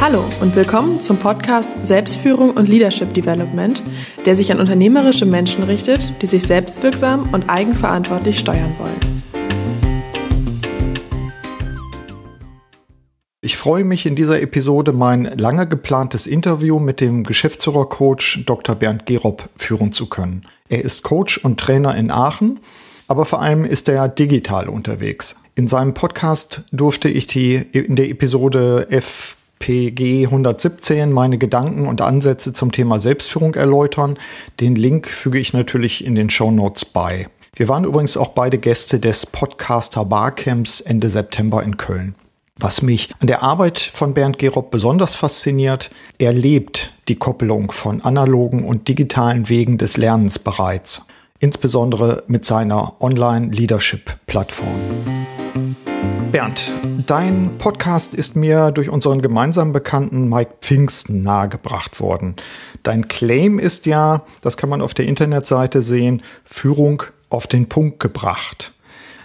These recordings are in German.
Hallo und willkommen zum Podcast Selbstführung und Leadership Development, der sich an unternehmerische Menschen richtet, die sich selbstwirksam und eigenverantwortlich steuern wollen. Ich freue mich in dieser Episode mein lange geplantes Interview mit dem Geschäftsführer-Coach Dr. Bernd Gerob führen zu können. Er ist Coach und Trainer in Aachen, aber vor allem ist er digital unterwegs. In seinem Podcast durfte ich die in der Episode FPG 117 meine Gedanken und Ansätze zum Thema Selbstführung erläutern. Den Link füge ich natürlich in den Show Notes bei. Wir waren übrigens auch beide Gäste des Podcaster Barcamps Ende September in Köln. Was mich an der Arbeit von Bernd Gerob besonders fasziniert, er lebt die Koppelung von analogen und digitalen Wegen des Lernens bereits, insbesondere mit seiner Online-Leadership-Plattform. Bernd, dein Podcast ist mir durch unseren gemeinsamen Bekannten Mike Pfingsten nahegebracht worden. Dein Claim ist ja, das kann man auf der Internetseite sehen, Führung auf den Punkt gebracht.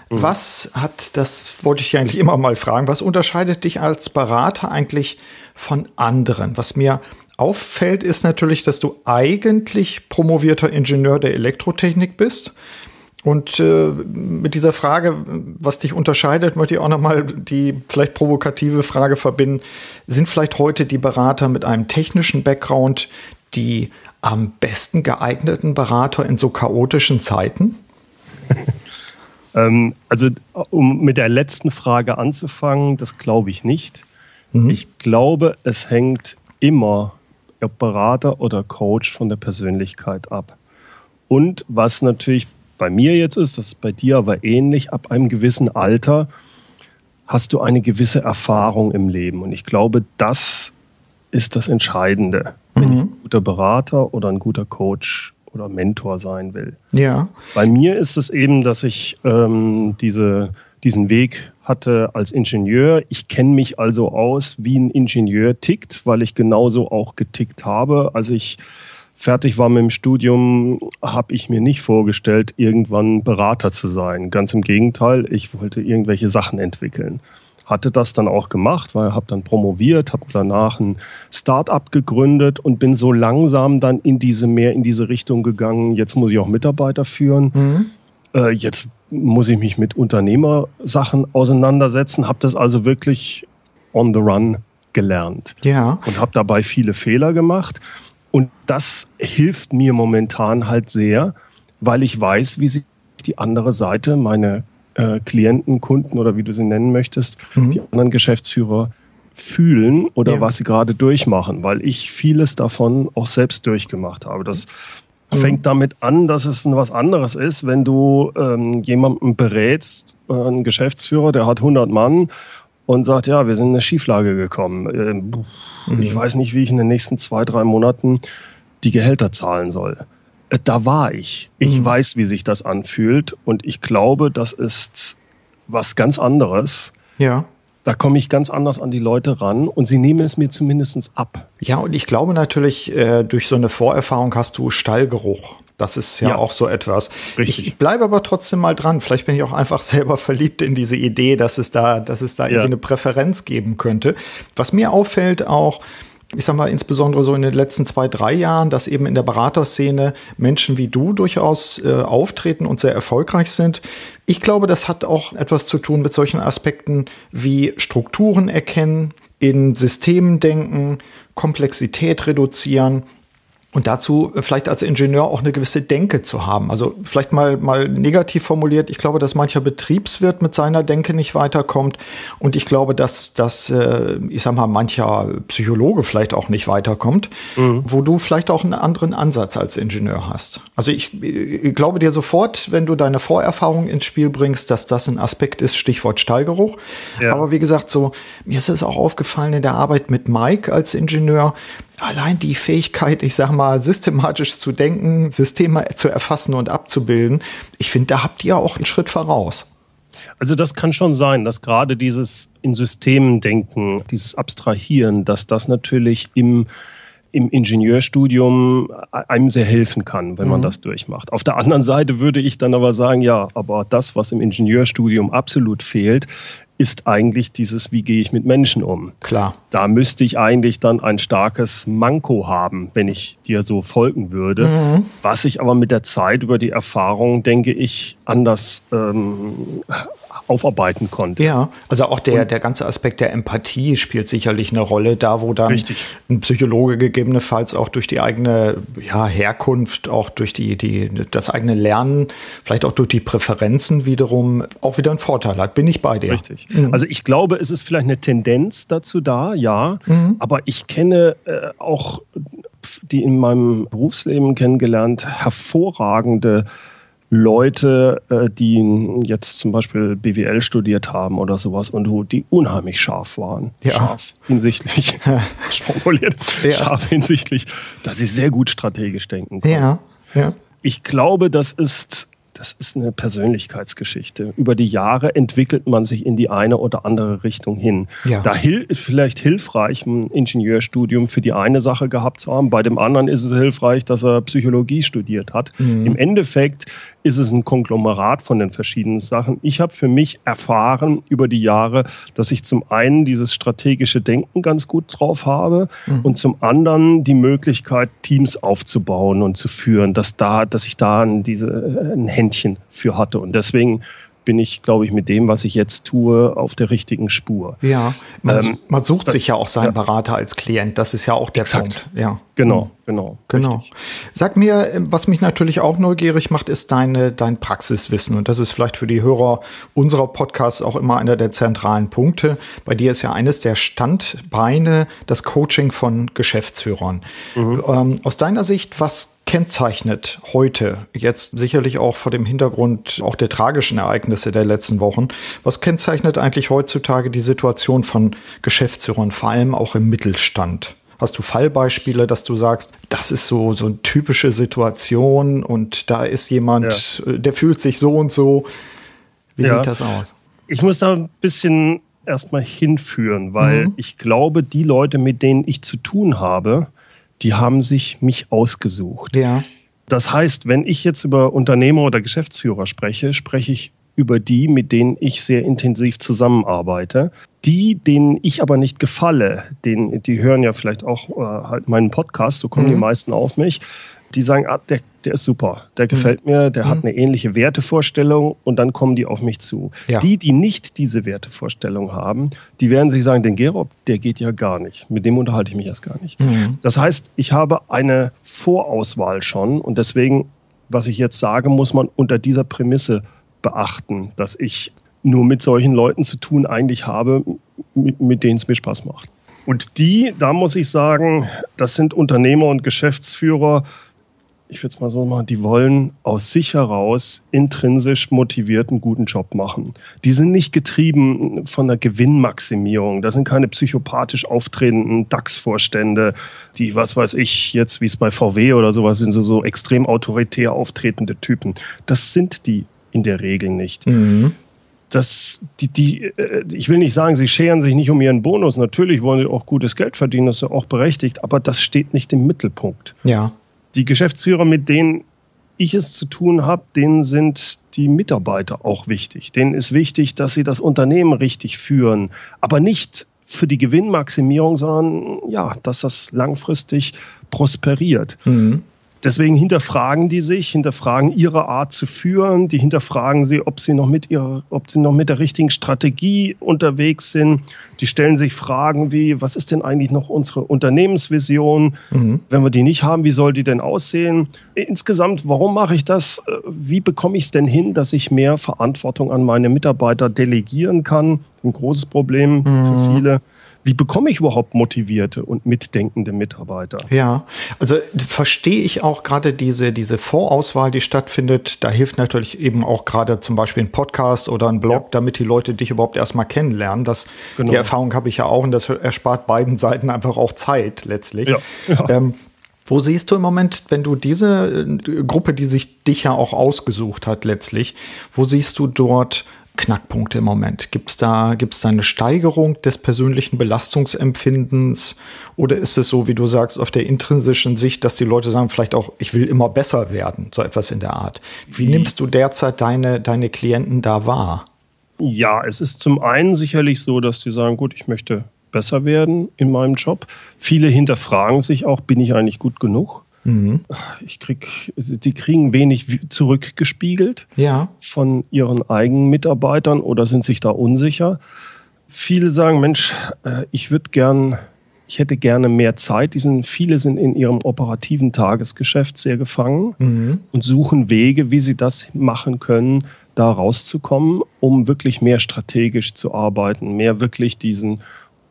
Mhm. Was hat, das wollte ich eigentlich immer mal fragen, was unterscheidet dich als Berater eigentlich von anderen? Was mir auffällt, ist natürlich, dass du eigentlich promovierter Ingenieur der Elektrotechnik bist. Und äh, mit dieser Frage, was dich unterscheidet, möchte ich auch nochmal die vielleicht provokative Frage verbinden. Sind vielleicht heute die Berater mit einem technischen Background die am besten geeigneten Berater in so chaotischen Zeiten? Ähm, also, um mit der letzten Frage anzufangen, das glaube ich nicht. Mhm. Ich glaube, es hängt immer, ob Berater oder Coach, von der Persönlichkeit ab. Und was natürlich bei mir jetzt ist, das ist bei dir aber ähnlich, ab einem gewissen Alter hast du eine gewisse Erfahrung im Leben. Und ich glaube, das ist das Entscheidende. Mhm. Bin ich ein guter Berater oder ein guter Coach oder Mentor sein will. Ja. Bei mir ist es eben, dass ich ähm, diese, diesen Weg hatte als Ingenieur. Ich kenne mich also aus, wie ein Ingenieur tickt, weil ich genauso auch getickt habe. Als ich fertig war mit dem Studium, habe ich mir nicht vorgestellt, irgendwann Berater zu sein. Ganz im Gegenteil, ich wollte irgendwelche Sachen entwickeln hatte das dann auch gemacht, weil habe dann promoviert, habe danach ein Start-up gegründet und bin so langsam dann in diese mehr in diese Richtung gegangen. Jetzt muss ich auch Mitarbeiter führen. Mhm. Äh, jetzt muss ich mich mit Unternehmersachen auseinandersetzen. Habe das also wirklich on the run gelernt. Ja. Und habe dabei viele Fehler gemacht. Und das hilft mir momentan halt sehr, weil ich weiß, wie sich die andere Seite, meine äh, Klienten, Kunden oder wie du sie nennen möchtest, mhm. die anderen Geschäftsführer fühlen oder ja. was sie gerade durchmachen, weil ich vieles davon auch selbst durchgemacht habe. Das mhm. fängt damit an, dass es was anderes ist, wenn du ähm, jemanden berätst, äh, einen Geschäftsführer, der hat 100 Mann und sagt, ja, wir sind in eine Schieflage gekommen. Ähm, mhm. Ich weiß nicht, wie ich in den nächsten zwei, drei Monaten die Gehälter zahlen soll. Äh, da war ich. Ich mhm. weiß, wie sich das anfühlt und ich glaube, das ist was ganz anderes. Ja. Da komme ich ganz anders an die Leute ran und sie nehmen es mir zumindest ab. Ja, und ich glaube natürlich, äh, durch so eine Vorerfahrung hast du Stallgeruch. Das ist ja, ja, auch so etwas. Richtig. Ich bleibe aber trotzdem mal dran. Vielleicht bin ich auch einfach selber verliebt in diese Idee, dass es da, dass es da ja. irgendwie eine Präferenz geben könnte. Was mir auffällt auch, ich sag mal, insbesondere so in den letzten zwei, drei Jahren, dass eben in der Beraterszene Menschen wie du durchaus äh, auftreten und sehr erfolgreich sind. Ich glaube, das hat auch etwas zu tun mit solchen Aspekten wie Strukturen erkennen, in Systemen denken, Komplexität reduzieren und dazu vielleicht als Ingenieur auch eine gewisse Denke zu haben. Also vielleicht mal, mal negativ formuliert, ich glaube, dass mancher Betriebswirt mit seiner Denke nicht weiterkommt. Und ich glaube, dass, dass äh, ich sag mal, mancher Psychologe vielleicht auch nicht weiterkommt, mhm. wo du vielleicht auch einen anderen Ansatz als Ingenieur hast. Also ich, ich glaube dir sofort, wenn du deine Vorerfahrung ins Spiel bringst, dass das ein Aspekt ist, Stichwort Stallgeruch. Ja. Aber wie gesagt, so, mir ist es auch aufgefallen in der Arbeit mit Mike als Ingenieur, allein die Fähigkeit, ich sag mal, systematisch zu denken, Systeme zu erfassen und abzubilden, ich finde, da habt ihr auch einen Schritt voraus. Also das kann schon sein, dass gerade dieses in Systemen denken, dieses Abstrahieren, dass das natürlich im im Ingenieurstudium einem sehr helfen kann, wenn man mhm. das durchmacht. Auf der anderen Seite würde ich dann aber sagen, ja, aber das, was im Ingenieurstudium absolut fehlt, ist eigentlich dieses, wie gehe ich mit Menschen um? Klar. Da müsste ich eigentlich dann ein starkes Manko haben, wenn ich dir so folgen würde. Mhm. Was ich aber mit der Zeit über die Erfahrung, denke ich, anders ähm, aufarbeiten konnte. Ja, also auch der, der ganze Aspekt der Empathie spielt sicherlich eine Rolle, da wo dann richtig. ein Psychologe gegebenenfalls auch durch die eigene ja, Herkunft, auch durch die, die, das eigene Lernen, vielleicht auch durch die Präferenzen wiederum auch wieder einen Vorteil hat. Bin ich bei dir. Richtig. Mhm. Also ich glaube, es ist vielleicht eine Tendenz dazu da, ja, mhm. aber ich kenne äh, auch die in meinem Berufsleben kennengelernt hervorragende Leute, äh, die jetzt zum Beispiel BWL studiert haben oder sowas und die unheimlich scharf waren. Ja. Scharf hinsichtlich, formuliert, ja. scharf hinsichtlich, dass sie sehr gut strategisch denken können. Ja. Ja. Ich glaube, das ist das ist eine Persönlichkeitsgeschichte. Über die Jahre entwickelt man sich in die eine oder andere Richtung hin. Ja. Da hil vielleicht hilfreich, ein Ingenieurstudium für die eine Sache gehabt zu haben. Bei dem anderen ist es hilfreich, dass er Psychologie studiert hat. Mhm. Im Endeffekt ist es ein Konglomerat von den verschiedenen Sachen. Ich habe für mich erfahren über die Jahre, dass ich zum einen dieses strategische Denken ganz gut drauf habe mhm. und zum anderen die Möglichkeit, Teams aufzubauen und zu führen, dass da, dass ich da diese, ein Händchen für hatte. Und deswegen bin ich, glaube ich, mit dem, was ich jetzt tue, auf der richtigen Spur. Ja, man, ähm, man sucht das, sich ja auch seinen ja. Berater als Klient. Das ist ja auch der Exakt. Punkt. Ja. Genau, genau. Genau. Richtig. Sag mir, was mich natürlich auch neugierig macht, ist deine, dein Praxiswissen. Und das ist vielleicht für die Hörer unserer Podcasts auch immer einer der zentralen Punkte. Bei dir ist ja eines der Standbeine das Coaching von Geschäftsführern. Mhm. Ähm, aus deiner Sicht, was kennzeichnet heute, jetzt sicherlich auch vor dem Hintergrund auch der tragischen Ereignisse der letzten Wochen, was kennzeichnet eigentlich heutzutage die Situation von Geschäftsführern, vor allem auch im Mittelstand? Hast du Fallbeispiele, dass du sagst, das ist so, so eine typische Situation und da ist jemand, ja. Äh, der fühlt sich so und so. Wie ja. sieht das aus? Ich muss da ein bisschen erstmal hinführen, weil mhm. ich glaube, die Leute, mit denen ich zu tun habe, die haben sich mich ausgesucht. Ja. Das heißt, wenn ich jetzt über Unternehmer oder Geschäftsführer spreche, spreche ich über die, mit denen ich sehr intensiv zusammenarbeite. Die, denen ich aber nicht gefalle, denen, die hören ja vielleicht auch äh, halt meinen Podcast, so kommen mhm. die meisten auf mich, die sagen, ah, der, der ist super, der gefällt mhm. mir, der mhm. hat eine ähnliche Wertevorstellung und dann kommen die auf mich zu. Ja. Die, die nicht diese Wertevorstellung haben, die werden sich sagen, den Gerob, der geht ja gar nicht. Mit dem unterhalte ich mich erst gar nicht. Mhm. Das heißt, ich habe eine Vorauswahl schon und deswegen, was ich jetzt sage, muss man unter dieser Prämisse beachten, dass ich nur mit solchen Leuten zu tun eigentlich habe, mit, mit denen es mir Spaß macht. Und die, da muss ich sagen, das sind Unternehmer und Geschäftsführer, ich würde es mal so machen, die wollen aus sich heraus intrinsisch motiviert einen guten Job machen. Die sind nicht getrieben von der Gewinnmaximierung. Das sind keine psychopathisch auftretenden DAX-Vorstände, die, was weiß ich, jetzt wie es bei VW oder sowas sind, so, so extrem autoritär auftretende Typen. Das sind die in der Regel nicht. Mhm das, die, die, äh, ich will nicht sagen, sie scheren sich nicht um ihren Bonus. Natürlich wollen sie auch gutes Geld verdienen, das ist ja auch berechtigt, aber das steht nicht im Mittelpunkt. Ja die Geschäftsführer, mit denen ich es zu tun habe, denen sind die Mitarbeiter auch wichtig. Denen ist wichtig, dass sie das Unternehmen richtig führen, aber nicht für die Gewinnmaximierung, sondern ja, dass das langfristig prosperiert. Mhm. Deswegen hinterfragen die sich, hinterfragen ihre Art zu führen, die hinterfragen sie, ob sie noch mit ihrer, ob sie noch mit der richtigen Strategie unterwegs sind. Die stellen sich Fragen wie, was ist denn eigentlich noch unsere Unternehmensvision? Mhm. Wenn wir die nicht haben, wie soll die denn aussehen? Insgesamt, warum mache ich das? Wie bekomme ich es denn hin, dass ich mehr Verantwortung an meine Mitarbeiter delegieren kann? Ein großes Problem mhm. für viele wie bekomme ich überhaupt motivierte und mitdenkende Mitarbeiter? Ja, also verstehe ich auch gerade diese, diese Vorauswahl, die stattfindet. Da hilft natürlich eben auch gerade zum Beispiel ein Podcast oder ein Blog, ja. damit die Leute dich überhaupt erstmal kennenlernen. Das, genau. Die Erfahrung habe ich ja auch und das erspart beiden Seiten einfach auch Zeit letztlich. Ja. Ja. Ähm, wo siehst du im Moment, wenn du diese äh, Gruppe, die sich dich ja auch ausgesucht hat letztlich, wo siehst du dort Knackpunkte im Moment? Gibt es da, gibt's da eine Steigerung des persönlichen Belastungsempfindens? Oder ist es so, wie du sagst, auf der intrinsischen Sicht, dass die Leute sagen, vielleicht auch, ich will immer besser werden, so etwas in der Art? Wie nimmst du derzeit deine, deine Klienten da wahr? Ja, es ist zum einen sicherlich so, dass die sagen, gut, ich möchte besser werden in meinem Job. Viele hinterfragen sich auch, bin ich eigentlich gut genug? Mhm. Ich krieg, die kriegen wenig zurückgespiegelt ja. von ihren eigenen Mitarbeitern oder sind sich da unsicher. Viele sagen, Mensch, äh, ich würde gern, ich hätte gerne mehr Zeit. Die sind, viele sind in ihrem operativen Tagesgeschäft sehr gefangen mhm. und suchen Wege, wie sie das machen können, da rauszukommen, um wirklich mehr strategisch zu arbeiten, mehr wirklich diesen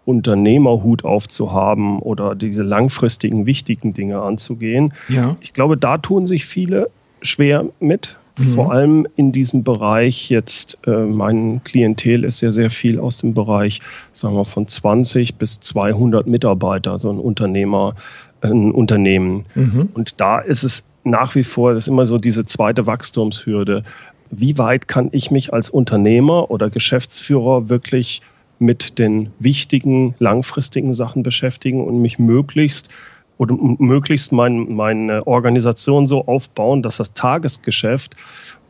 Unternehmerhut aufzuhaben oder diese langfristigen, wichtigen Dinge anzugehen. Ja. Ich glaube, da tun sich viele schwer mit. Mhm. Vor allem in diesem Bereich jetzt, äh, mein Klientel ist ja sehr viel aus dem Bereich, sagen wir, von 20 bis 200 Mitarbeiter, so ein Unternehmer, ein Unternehmen. Mhm. Und da ist es nach wie vor, das ist immer so diese zweite Wachstumshürde. Wie weit kann ich mich als Unternehmer oder Geschäftsführer wirklich mit den wichtigen, langfristigen Sachen beschäftigen und mich möglichst oder möglichst mein, meine Organisation so aufbauen, dass das Tagesgeschäft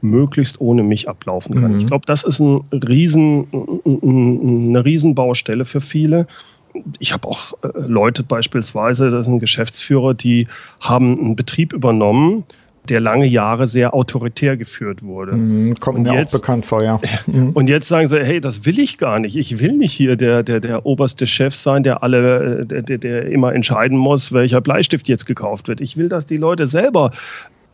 möglichst ohne mich ablaufen kann. Mhm. Ich glaube, das ist ein riesen, eine Riesenbaustelle für viele. Ich habe auch äh, Leute beispielsweise, das sind Geschäftsführer, die haben einen Betrieb übernommen, der lange Jahre sehr autoritär geführt wurde. Mhm, kommt mir jetzt, auch bekannt vor, ja. Mhm. Und jetzt sagen sie, hey, das will ich gar nicht. Ich will nicht hier der, der, der oberste Chef sein, der alle, der, der immer entscheiden muss, welcher Bleistift jetzt gekauft wird. Ich will, dass die Leute selber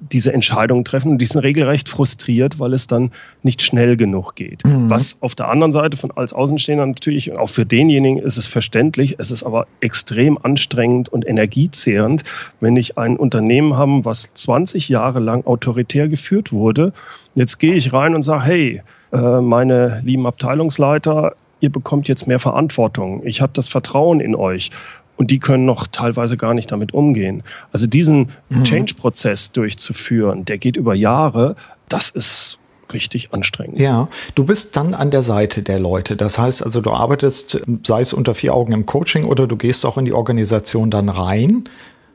diese Entscheidungen treffen und die sind regelrecht frustriert, weil es dann nicht schnell genug geht. Mhm. Was auf der anderen Seite von als Außenstehender natürlich, auch für denjenigen ist es verständlich, es ist aber extrem anstrengend und energiezehrend, wenn ich ein Unternehmen habe, was 20 Jahre lang autoritär geführt wurde. Jetzt gehe ich rein und sage, hey, äh, meine lieben Abteilungsleiter, ihr bekommt jetzt mehr Verantwortung. Ich habe das Vertrauen in euch und die können noch teilweise gar nicht damit umgehen. Also diesen mhm. Change-Prozess durchzuführen, der geht über Jahre, das ist richtig anstrengend. Ja, du bist dann an der Seite der Leute. Das heißt also, du arbeitest, sei es unter vier Augen im Coaching oder du gehst auch in die Organisation dann rein.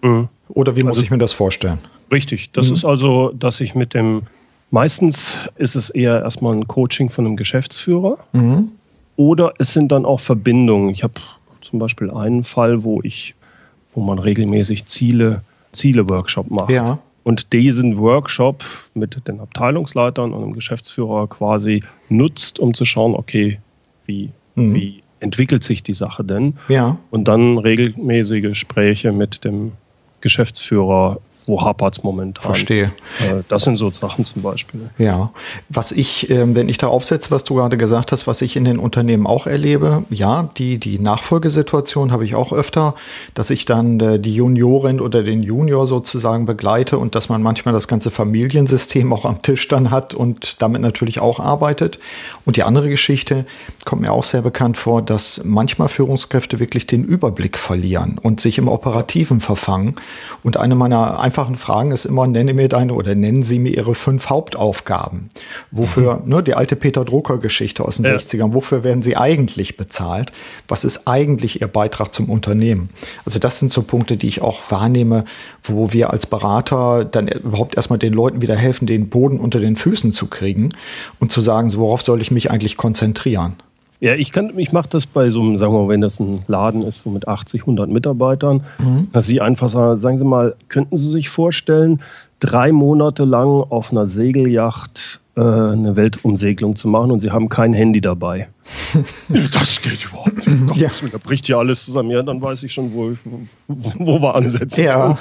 Mhm. Oder wie muss also, ich mir das vorstellen? Richtig. Das mhm. ist also, dass ich mit dem, meistens ist es eher erstmal ein Coaching von einem Geschäftsführer. Mhm. Oder es sind dann auch Verbindungen. Ich habe zum Beispiel einen Fall, wo ich, wo man regelmäßig Ziele, Ziele-Workshop macht. Ja. Und diesen Workshop mit den Abteilungsleitern und dem Geschäftsführer quasi nutzt, um zu schauen, okay, wie, mhm. wie entwickelt sich die Sache denn? Ja. Und dann regelmäßige Gespräche mit dem Geschäftsführer wo hapert es momentan. Verstehe. Äh, das sind so Sachen zum Beispiel. Ja, was ich, ähm, wenn ich da aufsetze, was du gerade gesagt hast, was ich in den Unternehmen auch erlebe, ja, die, die Nachfolgesituation habe ich auch öfter, dass ich dann äh, die Juniorin oder den Junior sozusagen begleite und dass man manchmal das ganze Familiensystem auch am Tisch dann hat und damit natürlich auch arbeitet. Und die andere Geschichte kommt mir auch sehr bekannt vor, dass manchmal Führungskräfte wirklich den Überblick verlieren und sich im Operativen verfangen. Und eine meiner einfachen Fragen ist immer, nenne mir deine oder nennen Sie mir Ihre fünf Hauptaufgaben. Wofür, mhm. ne, die alte Peter Drucker-Geschichte aus den ja. 60ern, wofür werden Sie eigentlich bezahlt? Was ist eigentlich Ihr Beitrag zum Unternehmen? Also das sind so Punkte, die ich auch wahrnehme, wo wir als Berater dann überhaupt erstmal den Leuten wieder helfen, den Boden unter den Füßen zu kriegen und zu sagen, so, worauf soll ich mich eigentlich konzentrieren? Ja, ich kann, ich mache das bei so einem, sagen wir mal, wenn das ein Laden ist, so mit 80, 100 Mitarbeitern, mhm. dass sie einfach sagen, sagen Sie mal, könnten Sie sich vorstellen, drei Monate lang auf einer Segelyacht eine Weltumsegelung zu machen und Sie haben kein Handy dabei? das geht überhaupt nicht. Ja. Da bricht ja alles zusammen. Ja, dann weiß ich schon, wo, wo, wo wir ansetzen. Ja,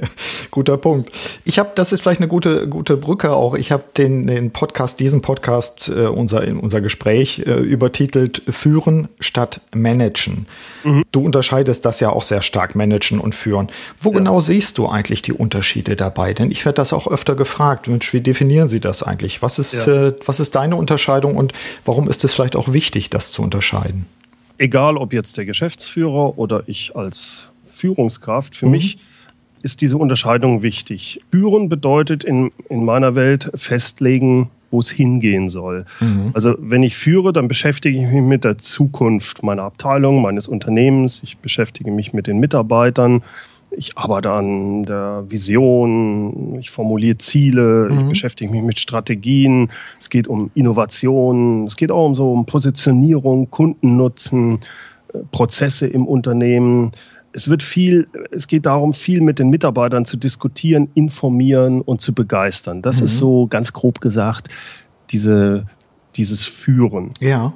guter Punkt. Ich habe, das ist vielleicht eine gute, gute Brücke auch. Ich habe den, den Podcast, diesen Podcast, äh, unser, unser Gespräch äh, übertitelt Führen statt Managen. Mhm. Du unterscheidest das ja auch sehr stark, Managen und Führen. Wo ja. genau siehst du eigentlich die Unterschiede dabei? Denn ich werde das auch öfter gefragt. Mensch, wie definieren Sie das eigentlich? Was ist, ja. äh, was ist deine Unterscheidung und warum ist es vielleicht auch wichtig? wichtig, das zu unterscheiden? Egal, ob jetzt der Geschäftsführer oder ich als Führungskraft, für mhm. mich ist diese Unterscheidung wichtig. Führen bedeutet in, in meiner Welt festlegen, wo es hingehen soll. Mhm. Also wenn ich führe, dann beschäftige ich mich mit der Zukunft meiner Abteilung, meines Unternehmens. Ich beschäftige mich mit den Mitarbeitern. Ich arbeite an der Vision, ich formuliere Ziele, mhm. ich beschäftige mich mit Strategien, es geht um Innovation, es geht auch um so um Positionierung, Kundennutzen, äh, Prozesse im Unternehmen. Es wird viel, es geht darum, viel mit den Mitarbeitern zu diskutieren, informieren und zu begeistern. Das mhm. ist so ganz grob gesagt diese, dieses Führen. Ja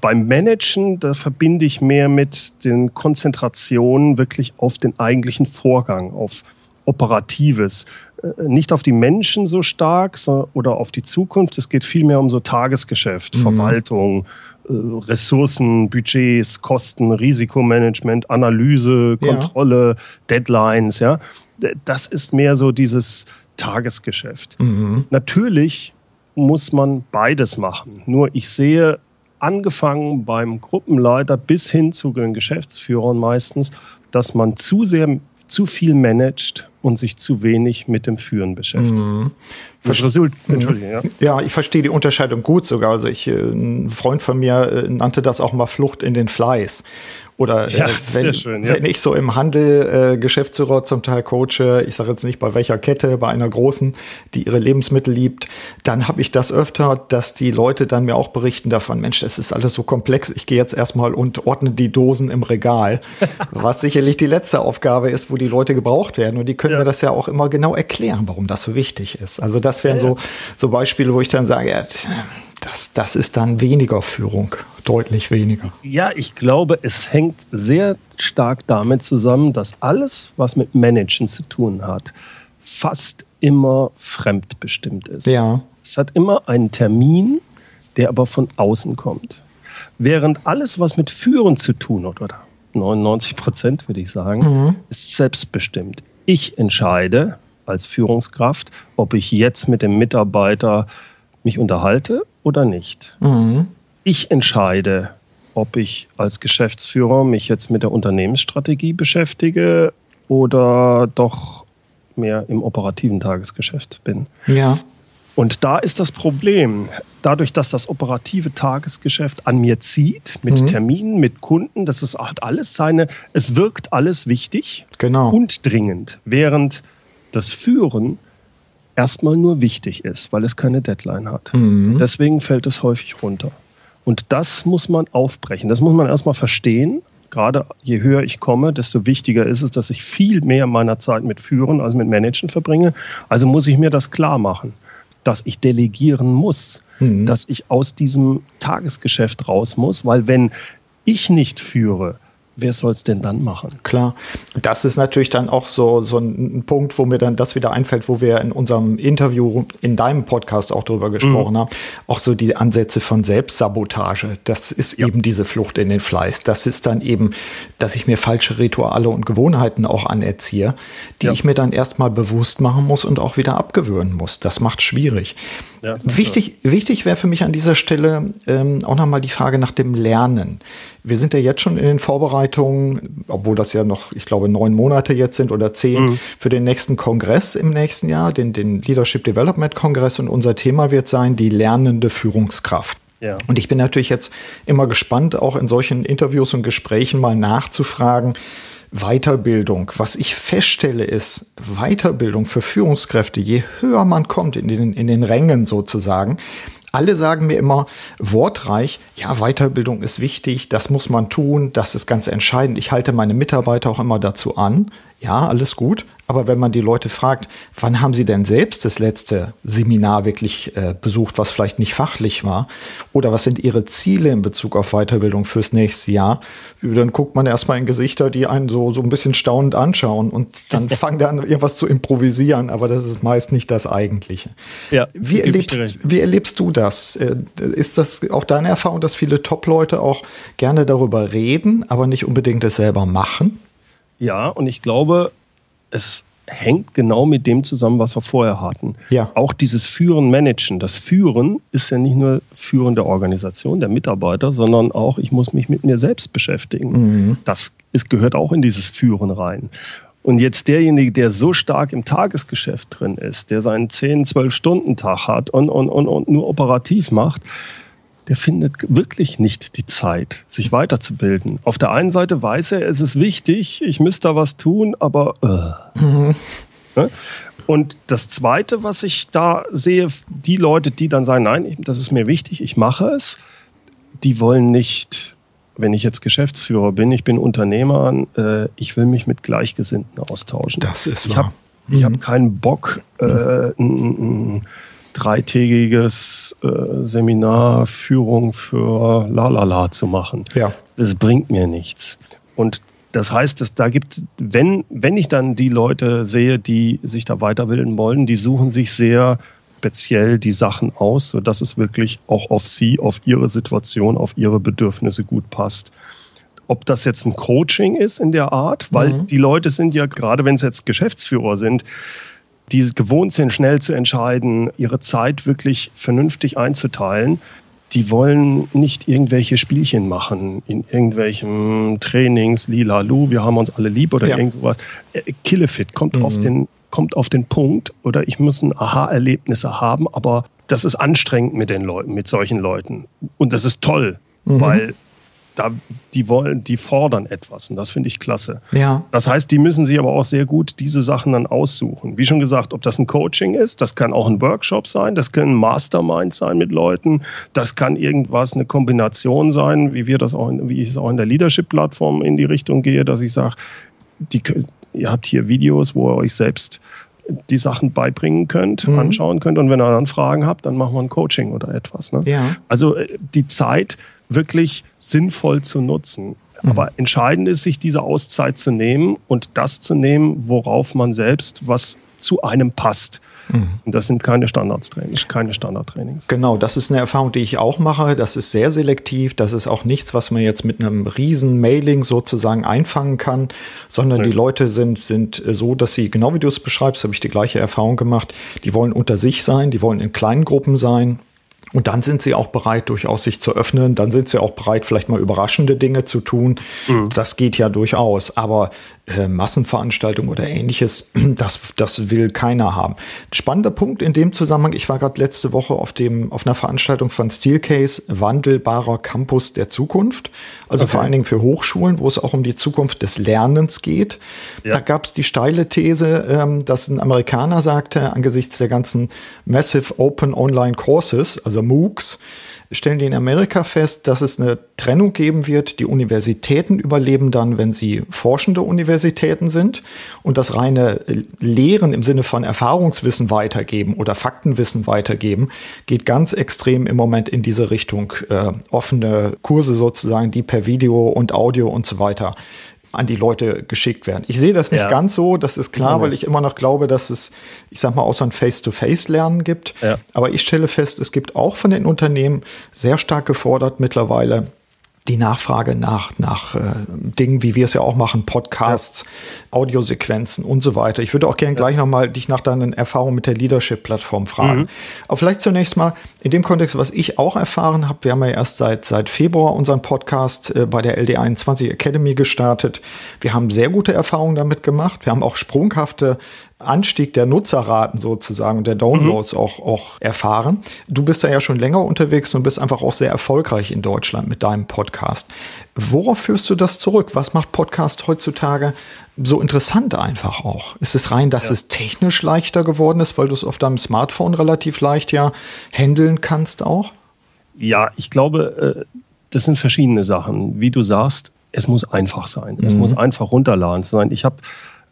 beim Managen, da verbinde ich mehr mit den Konzentrationen wirklich auf den eigentlichen Vorgang, auf Operatives. Äh, nicht auf die Menschen so stark oder auf die Zukunft. Es geht vielmehr um so Tagesgeschäft, mhm. Verwaltung, äh, Ressourcen, Budgets, Kosten, Risikomanagement, Analyse, Kontrolle, ja. Deadlines. Ja, das ist mehr so dieses Tagesgeschäft. Mhm. Natürlich muss man beides machen. Nur ich sehe angefangen beim Gruppenleiter bis hin zu den Geschäftsführern meistens, dass man zu sehr, zu viel managt und sich zu wenig mit dem Führen beschäftigt. Mhm. Das Result, mhm. Entschuldigung, ja. Ja, ich verstehe die Unterscheidung gut sogar. Also ich, äh, ein Freund von mir äh, nannte das auch mal Flucht in den Fleiß. Oder äh, ja, äh, wenn, schön, ja. wenn ich so im Handel äh, Geschäftsführer zum Teil coache, ich sage jetzt nicht bei welcher Kette, bei einer großen, die ihre Lebensmittel liebt, dann habe ich das öfter, dass die Leute dann mir auch berichten davon, Mensch, das ist alles so komplex, ich gehe jetzt erstmal und ordne die Dosen im Regal, was sicherlich die letzte Aufgabe ist, wo die Leute gebraucht werden. Und die können ja. mir das ja auch immer genau erklären, warum das so wichtig ist. Also das wären so, so Beispiele, wo ich dann sage, ja, das, das ist dann weniger Führung, deutlich weniger. Ja, ich glaube, es hängt sehr stark damit zusammen, dass alles, was mit Managen zu tun hat, fast immer fremdbestimmt ist. Ja. Es hat immer einen Termin, der aber von außen kommt. Während alles, was mit Führen zu tun hat, oder 99 Prozent würde ich sagen, mhm. ist selbstbestimmt. Ich entscheide als Führungskraft, ob ich jetzt mit dem Mitarbeiter mich unterhalte oder nicht. Mhm. Ich entscheide, ob ich als Geschäftsführer mich jetzt mit der Unternehmensstrategie beschäftige oder doch mehr im operativen Tagesgeschäft bin. Ja. Und da ist das Problem, dadurch, dass das operative Tagesgeschäft an mir zieht, mit mhm. Terminen, mit Kunden, das ist hat alles seine, es wirkt alles wichtig genau. und dringend, während das Führen erstmal nur wichtig ist, weil es keine Deadline hat. Mhm. Deswegen fällt es häufig runter. Und das muss man aufbrechen. Das muss man erstmal verstehen. Gerade je höher ich komme, desto wichtiger ist es, dass ich viel mehr meiner Zeit mit Führen als mit Managen verbringe. Also muss ich mir das klar machen, dass ich delegieren muss, mhm. dass ich aus diesem Tagesgeschäft raus muss, weil wenn ich nicht führe, wer soll es denn dann machen? Klar, das ist natürlich dann auch so, so ein Punkt, wo mir dann das wieder einfällt, wo wir in unserem Interview in deinem Podcast auch drüber gesprochen mhm. haben. Auch so die Ansätze von Selbstsabotage. Das ist ja. eben diese Flucht in den Fleiß. Das ist dann eben, dass ich mir falsche Rituale und Gewohnheiten auch anerziehe, die ja. ich mir dann erstmal bewusst machen muss und auch wieder abgewöhnen muss. Das macht schwierig. Ja, wichtig wichtig wäre für mich an dieser Stelle ähm, auch nochmal die Frage nach dem Lernen. Wir sind ja jetzt schon in den Vorbereitungen, obwohl das ja noch, ich glaube, neun Monate jetzt sind oder zehn, mhm. für den nächsten Kongress im nächsten Jahr, den, den Leadership Development Kongress. Und unser Thema wird sein, die lernende Führungskraft. Ja. Und ich bin natürlich jetzt immer gespannt, auch in solchen Interviews und Gesprächen mal nachzufragen, Weiterbildung. Was ich feststelle ist, Weiterbildung für Führungskräfte, je höher man kommt in den, in den Rängen sozusagen, alle sagen mir immer wortreich, ja, Weiterbildung ist wichtig, das muss man tun, das ist ganz entscheidend. Ich halte meine Mitarbeiter auch immer dazu an. Ja, alles gut. Aber wenn man die Leute fragt, wann haben sie denn selbst das letzte Seminar wirklich äh, besucht, was vielleicht nicht fachlich war, oder was sind ihre Ziele in Bezug auf Weiterbildung fürs nächste Jahr, dann guckt man erstmal in Gesichter, die einen so, so ein bisschen staunend anschauen und dann fangen die an, irgendwas zu improvisieren, aber das ist meist nicht das Eigentliche. Ja, wie, erlebst, wie erlebst du das? Äh, ist das auch deine Erfahrung, dass viele Top-Leute auch gerne darüber reden, aber nicht unbedingt es selber machen? Ja, und ich glaube, es hängt genau mit dem zusammen, was wir vorher hatten. Ja. Auch dieses Führen, Managen. Das Führen ist ja nicht nur Führen der Organisation, der Mitarbeiter, sondern auch, ich muss mich mit mir selbst beschäftigen. Mhm. Das ist, gehört auch in dieses Führen rein. Und jetzt derjenige, der so stark im Tagesgeschäft drin ist, der seinen 10, 12 Stunden Tag hat und, und, und, und nur operativ macht, der findet wirklich nicht die Zeit, sich weiterzubilden. Auf der einen Seite weiß er, es ist wichtig, ich müsste da was tun, aber äh. mhm. Und das Zweite, was ich da sehe, die Leute, die dann sagen, nein, das ist mir wichtig, ich mache es, die wollen nicht, wenn ich jetzt Geschäftsführer bin, ich bin Unternehmer, äh, ich will mich mit Gleichgesinnten austauschen. Das ist wahr. Hab, ich mhm. habe keinen Bock, äh, ein dreitägiges äh, Seminar Führung für Lalala zu machen. Ja. Das bringt mir nichts. Und das heißt, dass da gibt, wenn, wenn ich dann die Leute sehe, die sich da weiterbilden wollen, die suchen sich sehr speziell die Sachen aus, sodass es wirklich auch auf sie, auf ihre Situation, auf ihre Bedürfnisse gut passt. Ob das jetzt ein Coaching ist in der Art, weil mhm. die Leute sind ja, gerade wenn es jetzt Geschäftsführer sind, die gewohnt sind, schnell zu entscheiden, ihre Zeit wirklich vernünftig einzuteilen, die wollen nicht irgendwelche Spielchen machen in irgendwelchen Trainings, lila lu, wir haben uns alle lieb oder ja. irgend sowas. Äh, Killefit kommt mhm. auf den kommt auf den Punkt oder ich muss ein Aha-Erlebnisse haben, aber das ist anstrengend mit den Leuten, mit solchen Leuten. Und das ist toll, mhm. weil da, die wollen, die fordern etwas und das finde ich klasse. Ja. Das heißt, die müssen sich aber auch sehr gut diese Sachen dann aussuchen. Wie schon gesagt, ob das ein Coaching ist, das kann auch ein Workshop sein, das kann ein Mastermind sein mit Leuten, das kann irgendwas, eine Kombination sein, wie wir das auch, in, wie ich es auch in der Leadership-Plattform in die Richtung gehe, dass ich sage, ihr habt hier Videos, wo ihr euch selbst die Sachen beibringen könnt, mhm. anschauen könnt und wenn ihr dann Fragen habt, dann machen wir ein Coaching oder etwas. Ne? Ja. Also äh, die Zeit wirklich sinnvoll zu nutzen. Mhm. Aber entscheidend ist, sich diese Auszeit zu nehmen und das zu nehmen, worauf man selbst was zu einem passt. Mhm. Und das sind keine Standardtrainings, keine Standardtrainings. Genau, das ist eine Erfahrung, die ich auch mache. Das ist sehr selektiv. Das ist auch nichts, was man jetzt mit einem riesen Mailing sozusagen einfangen kann, sondern nee. die Leute sind, sind so, dass sie, genau wie du es beschreibst, habe ich die gleiche Erfahrung gemacht. Die wollen unter sich sein, die wollen in kleinen Gruppen sein und dann sind sie auch bereit, durchaus sich zu öffnen. Dann sind sie auch bereit, vielleicht mal überraschende Dinge zu tun. Mhm. Das geht ja durchaus. Aber äh, Massenveranstaltungen oder ähnliches, das, das will keiner haben. Spannender Punkt in dem Zusammenhang, ich war gerade letzte Woche auf, dem, auf einer Veranstaltung von Steelcase, wandelbarer Campus der Zukunft. Also okay. vor allen Dingen für Hochschulen, wo es auch um die Zukunft des Lernens geht. Ja. Da gab es die steile These, ähm, dass ein Amerikaner sagte, angesichts der ganzen Massive Open Online Courses, also MOOCs, stellen die in Amerika fest, dass es eine Trennung geben wird. Die Universitäten überleben dann, wenn sie forschende Universitäten sind und das reine Lehren im Sinne von Erfahrungswissen weitergeben oder Faktenwissen weitergeben, geht ganz extrem im Moment in diese Richtung. Äh, offene Kurse sozusagen, die per Video und Audio und so weiter an die Leute geschickt werden. Ich sehe das nicht ja. ganz so, das ist klar, weil ich immer noch glaube, dass es, ich sag mal, auch so ein Face-to-Face-Lernen gibt. Ja. Aber ich stelle fest, es gibt auch von den Unternehmen sehr stark gefordert mittlerweile die Nachfrage nach, nach äh, Dingen, wie wir es ja auch machen, Podcasts, ja. Audiosequenzen und so weiter. Ich würde auch gerne ja. gleich nochmal dich nach deinen Erfahrungen mit der Leadership-Plattform fragen. Mhm. Aber vielleicht zunächst mal in dem Kontext, was ich auch erfahren habe. Wir haben ja erst seit, seit Februar unseren Podcast äh, bei der LD21 Academy gestartet. Wir haben sehr gute Erfahrungen damit gemacht. Wir haben auch sprunghafte Anstieg der Nutzerraten sozusagen und der Downloads mhm. auch, auch erfahren. Du bist da ja schon länger unterwegs und bist einfach auch sehr erfolgreich in Deutschland mit deinem Podcast. Worauf führst du das zurück? Was macht Podcast heutzutage so interessant einfach auch? Ist es rein, dass ja. es technisch leichter geworden ist, weil du es auf deinem Smartphone relativ leicht ja handeln kannst auch? Ja, ich glaube, äh, das sind verschiedene Sachen. Wie du sagst, es muss einfach sein. Es mhm. muss einfach runterladen sein. Ich habe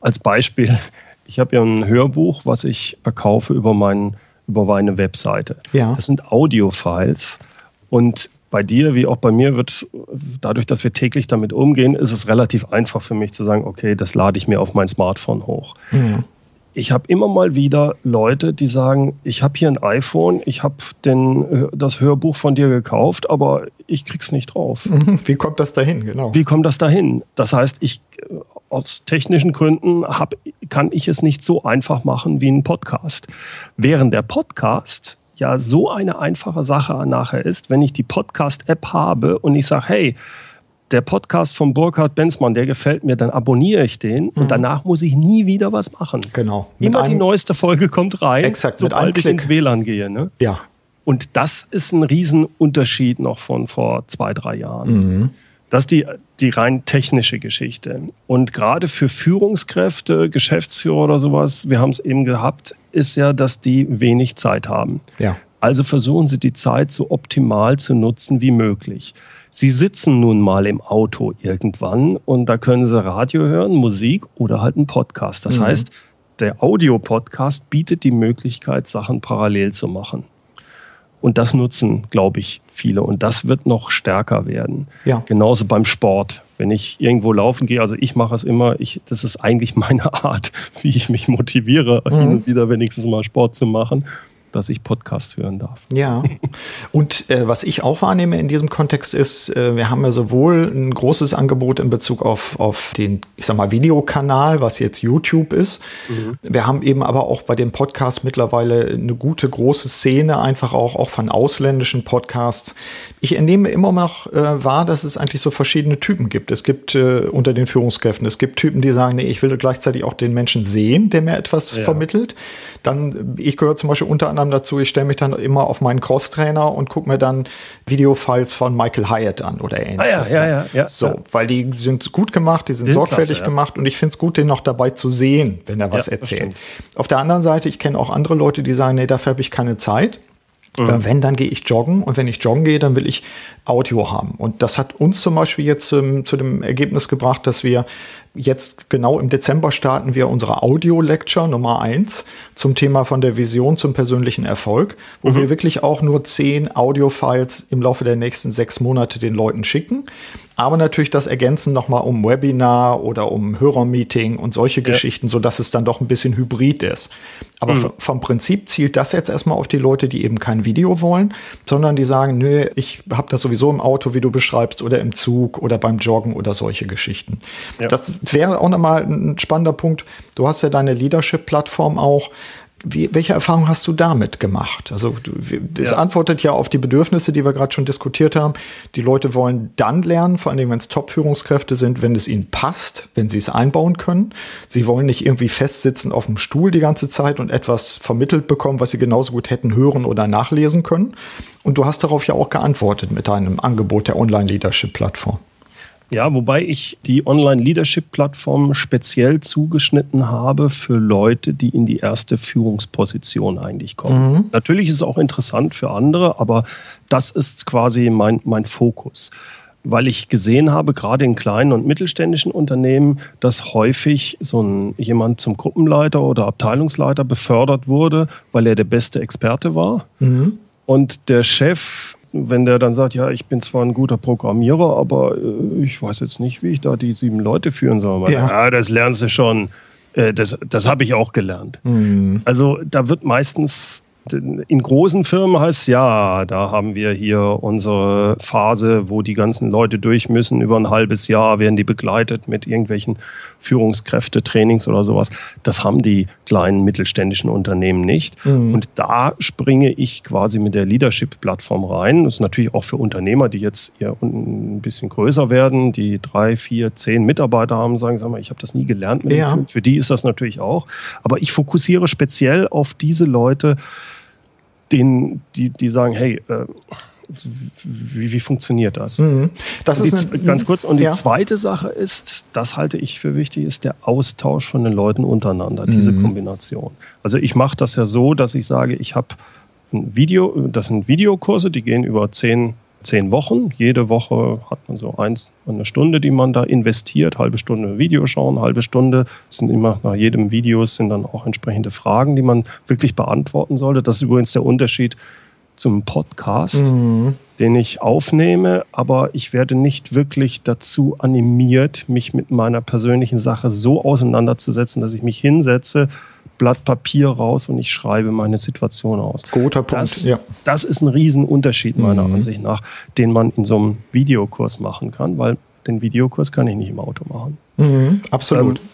als Beispiel ich habe ja ein Hörbuch, was ich verkaufe über, mein, über meine Webseite. Ja. Das sind Audio-Files. Und bei dir wie auch bei mir wird, dadurch, dass wir täglich damit umgehen, ist es relativ einfach für mich zu sagen, okay, das lade ich mir auf mein Smartphone hoch. Mhm. Ich habe immer mal wieder Leute, die sagen, ich habe hier ein iPhone, ich habe das Hörbuch von dir gekauft, aber ich krieg's nicht drauf. Wie kommt das dahin? Genau. Wie kommt das dahin? Das heißt, ich aus technischen Gründen hab, kann ich es nicht so einfach machen wie ein Podcast. Während der Podcast ja so eine einfache Sache nachher ist, wenn ich die Podcast-App habe und ich sage, hey, der Podcast von Burkhard Benzmann, der gefällt mir, dann abonniere ich den mhm. und danach muss ich nie wieder was machen. Genau. Mit Immer die neueste Folge kommt rein, exakt, sobald ich ins WLAN gehe. Ne? Ja, Und das ist ein Riesenunterschied noch von vor zwei, drei Jahren. Mhm. Das ist die, die rein technische Geschichte. Und gerade für Führungskräfte, Geschäftsführer oder sowas, wir haben es eben gehabt, ist ja, dass die wenig Zeit haben. Ja. Also versuchen sie die Zeit so optimal zu nutzen wie möglich. Sie sitzen nun mal im Auto irgendwann und da können Sie Radio hören, Musik oder halt einen Podcast. Das mhm. heißt, der Audio-Podcast bietet die Möglichkeit, Sachen parallel zu machen. Und das nutzen, glaube ich, viele. Und das wird noch stärker werden. Ja. Genauso beim Sport. Wenn ich irgendwo laufen gehe, also ich mache es immer, ich, das ist eigentlich meine Art, wie ich mich motiviere, mhm. hin und wieder wenigstens mal Sport zu machen dass ich Podcasts hören darf. Ja. Und äh, was ich auch wahrnehme in diesem Kontext ist, äh, wir haben ja sowohl ein großes Angebot in Bezug auf, auf den, ich sag mal, Videokanal, was jetzt YouTube ist. Mhm. Wir haben eben aber auch bei dem Podcast mittlerweile eine gute, große Szene, einfach auch, auch von ausländischen Podcasts. Ich entnehme immer noch äh, wahr, dass es eigentlich so verschiedene Typen gibt. Es gibt äh, unter den Führungskräften, es gibt Typen, die sagen, nee, ich will gleichzeitig auch den Menschen sehen, der mir etwas ja. vermittelt. Dann, ich gehöre zum Beispiel unter anderem anderem dazu, ich stelle mich dann immer auf meinen Cross-Trainer und gucke mir dann Videofiles von Michael Hyatt an oder ähnliches. Ah, ja, ja, ja, ja, So, weil die sind gut gemacht, die sind, sind sorgfältig klasse, gemacht und ich finde es gut, den noch dabei zu sehen, wenn er was erzählt. Auf der anderen Seite, ich kenne auch andere Leute, die sagen, nee, dafür habe ich keine Zeit. Mhm. Äh, wenn, dann gehe ich joggen und wenn ich joggen gehe, dann will ich Audio haben. Und das hat uns zum Beispiel jetzt ähm, zu dem Ergebnis gebracht, dass wir jetzt genau im Dezember starten wir unsere Audio-Lecture Nummer eins zum Thema von der Vision zum persönlichen Erfolg, wo mhm. wir wirklich auch nur zehn Audio-Files im Laufe der nächsten sechs Monate den Leuten schicken aber natürlich das Ergänzen nochmal um Webinar oder um Hörermeeting und solche ja. Geschichten, sodass es dann doch ein bisschen hybrid ist. Aber mhm. vom Prinzip zielt das jetzt erstmal auf die Leute, die eben kein Video wollen, sondern die sagen, nö, ich habe das sowieso im Auto, wie du beschreibst, oder im Zug oder beim Joggen oder solche Geschichten. Ja. Das wäre auch nochmal ein spannender Punkt. Du hast ja deine Leadership-Plattform auch. Wie, welche Erfahrung hast du damit gemacht? Also das ja. antwortet ja auf die Bedürfnisse, die wir gerade schon diskutiert haben. Die Leute wollen dann lernen, vor allem wenn es Top-Führungskräfte sind, wenn es ihnen passt, wenn sie es einbauen können. Sie wollen nicht irgendwie festsitzen auf dem Stuhl die ganze Zeit und etwas vermittelt bekommen, was sie genauso gut hätten hören oder nachlesen können. Und du hast darauf ja auch geantwortet mit deinem Angebot der Online-Leadership-Plattform. Ja, wobei ich die Online-Leadership-Plattform speziell zugeschnitten habe für Leute, die in die erste Führungsposition eigentlich kommen. Mhm. Natürlich ist es auch interessant für andere, aber das ist quasi mein, mein Fokus weil ich gesehen habe, gerade in kleinen und mittelständischen Unternehmen, dass häufig so ein jemand zum Gruppenleiter oder Abteilungsleiter befördert wurde, weil er der beste Experte war. Mhm. Und der Chef wenn der dann sagt, ja, ich bin zwar ein guter Programmierer, aber äh, ich weiß jetzt nicht, wie ich da die sieben Leute führen soll. Ja, ja das lernst du schon. Äh, das das habe ich auch gelernt. Mhm. Also da wird meistens in großen Firmen heißt es, ja, da haben wir hier unsere Phase, wo die ganzen Leute durch müssen. Über ein halbes Jahr werden die begleitet mit irgendwelchen Führungskräfte-Trainings oder sowas. Das haben die kleinen mittelständischen Unternehmen nicht. Mhm. Und da springe ich quasi mit der Leadership-Plattform rein. Das ist natürlich auch für Unternehmer, die jetzt eher ein bisschen größer werden, die drei, vier, zehn Mitarbeiter haben, sagen, sag mal, ich habe das nie gelernt. Mit ja. Für die ist das natürlich auch. Aber ich fokussiere speziell auf diese Leute, denen, die, die sagen, hey, äh, wie, wie, funktioniert das? Mhm. das ist die, eine, ganz kurz. Und die ja. zweite Sache ist, das halte ich für wichtig, ist der Austausch von den Leuten untereinander, diese mhm. Kombination. Also ich mache das ja so, dass ich sage, ich habe ein Video, das sind Videokurse, die gehen über zehn zehn Wochen. Jede Woche hat man so eins, eine Stunde, die man da investiert. Halbe Stunde Video schauen, halbe Stunde. Es sind immer nach jedem Video sind dann auch entsprechende Fragen, die man wirklich beantworten sollte. Das ist übrigens der Unterschied zum Podcast, mhm. den ich aufnehme, aber ich werde nicht wirklich dazu animiert, mich mit meiner persönlichen Sache so auseinanderzusetzen, dass ich mich hinsetze, Blatt Papier raus und ich schreibe meine Situation aus. Guter Punkt. Das, ja. das ist ein Riesenunterschied meiner mhm. Ansicht nach, den man in so einem Videokurs machen kann, weil den Videokurs kann ich nicht im Auto machen. Mhm, absolut. Ähm,